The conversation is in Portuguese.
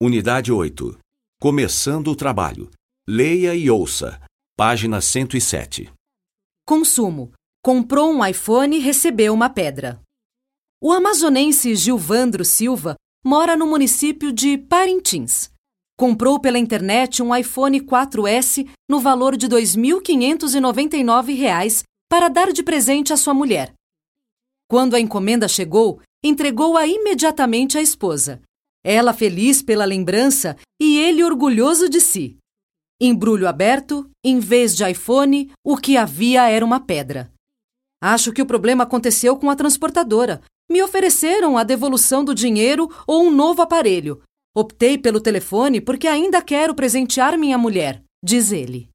Unidade 8. Começando o trabalho. Leia e ouça. Página 107. Consumo. Comprou um iPhone e recebeu uma pedra. O amazonense Gilvandro Silva mora no município de Parintins. Comprou pela internet um iPhone 4S no valor de R$ 2.599 para dar de presente à sua mulher. Quando a encomenda chegou, entregou-a imediatamente à esposa. Ela feliz pela lembrança e ele orgulhoso de si. Embrulho aberto, em vez de iPhone, o que havia era uma pedra. Acho que o problema aconteceu com a transportadora. Me ofereceram a devolução do dinheiro ou um novo aparelho. Optei pelo telefone porque ainda quero presentear minha mulher, diz ele.